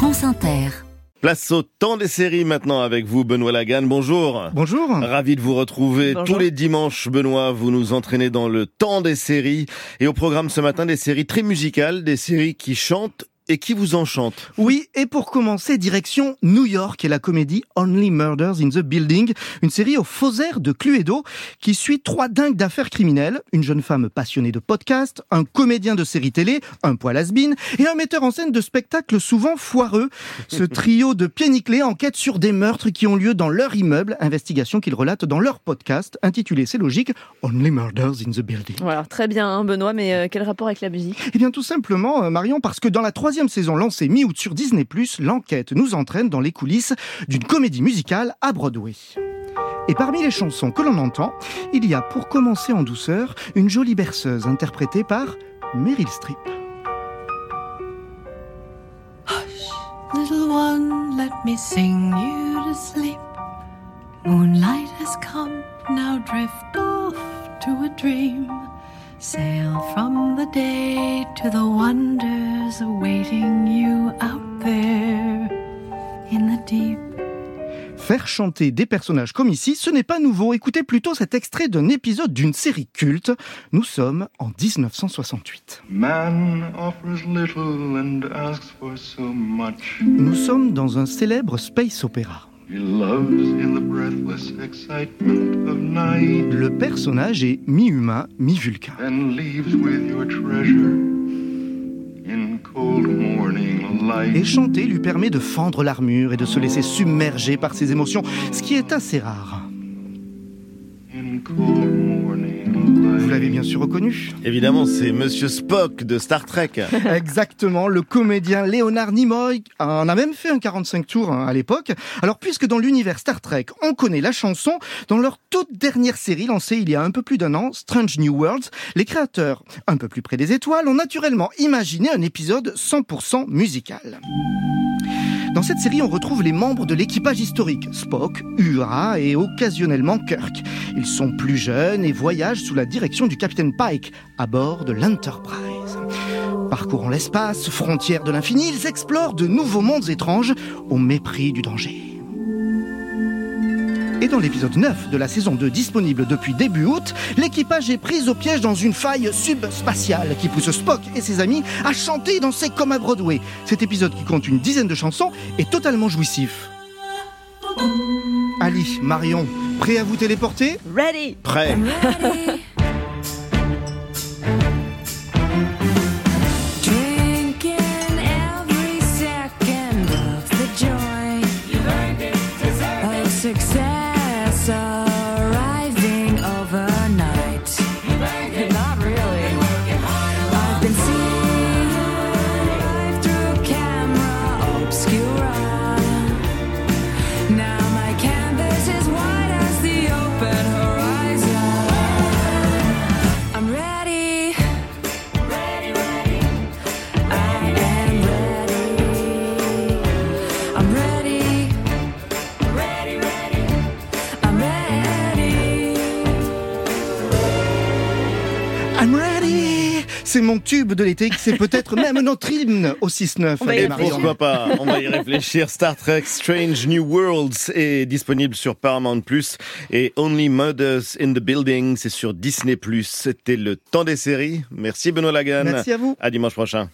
France Inter. Place au temps des séries maintenant avec vous, Benoît Lagan. Bonjour. Bonjour. Ravi de vous retrouver Bonjour. tous les dimanches, Benoît. Vous nous entraînez dans le temps des séries. Et au programme ce matin, des séries très musicales, des séries qui chantent et qui vous enchantent. Oui, et pour commencer, direction New York et la comédie Only Murders in the Building, une série au faux air de Cluedo qui suit trois dingues d'affaires criminelles, une jeune femme passionnée de podcast, un comédien de série télé, un poil has et un metteur en scène de spectacles souvent foireux. Ce trio de pieds nickelés enquête sur des meurtres qui ont lieu dans leur immeuble, investigation qu'ils relatent dans leur podcast intitulé, c'est logique, Only Murders in the Building. Voilà, très bien, hein, Benoît, mais euh, quel rapport avec la musique? Eh bien, tout simplement, euh, Marion, parce que dans la troisième saison lancée mi-août sur Disney+, l'enquête nous entraîne dans les coulisses d'une comédie musicale à Broadway. Et parmi les chansons que l'on entend, il y a, pour commencer en douceur, une jolie berceuse interprétée par Meryl Streep. Little one, let me sing you to sleep. Moonlight has come, now drift off to a dream. Sail from the day to the wonders awaiting you out there in the deep. Faire chanter des personnages comme ici, ce n'est pas nouveau. Écoutez plutôt cet extrait d'un épisode d'une série culte. Nous sommes en 1968. Man offers little and asks for so much. Nous sommes dans un célèbre space opéra. He loves in the breathless excitement of night. Le personnage est mi-humain, mi-vulcain. Then leaves with your treasure in cold morning Et chanter lui permet de fendre l'armure et de se laisser submerger par ses émotions, ce qui est assez rare. In cold morning bien sûr reconnu. Évidemment, c'est Monsieur Spock de Star Trek. Exactement, le comédien Léonard Nimoy en a même fait un 45 tours hein, à l'époque. Alors puisque dans l'univers Star Trek, on connaît la chanson, dans leur toute dernière série lancée il y a un peu plus d'un an, Strange New Worlds, les créateurs, un peu plus près des étoiles, ont naturellement imaginé un épisode 100% musical. Dans cette série, on retrouve les membres de l'équipage historique, Spock, Uhura et occasionnellement Kirk. Ils sont plus jeunes et voyagent sous la direction du capitaine Pike à bord de l'Enterprise. Parcourant l'espace, frontières de l'infini, ils explorent de nouveaux mondes étranges au mépris du danger. Et dans l'épisode 9 de la saison 2 disponible depuis début août, l'équipage est pris au piège dans une faille subspatiale qui pousse Spock et ses amis à chanter et danser comme à Broadway. Cet épisode qui compte une dizaine de chansons est totalement jouissif. Ali, Marion, prêt à vous téléporter? Ready Prêt. I'm ready C'est mon tube de l'été, c'est peut-être même notre hymne au 6-9. On va y allez, Et pourquoi pas? On va y réfléchir. Star Trek Strange New Worlds est disponible sur Paramount Plus et Only Murders in the Building, c'est sur Disney Plus. C'était le temps des séries. Merci Benoît Lagan. Merci à vous. À dimanche prochain.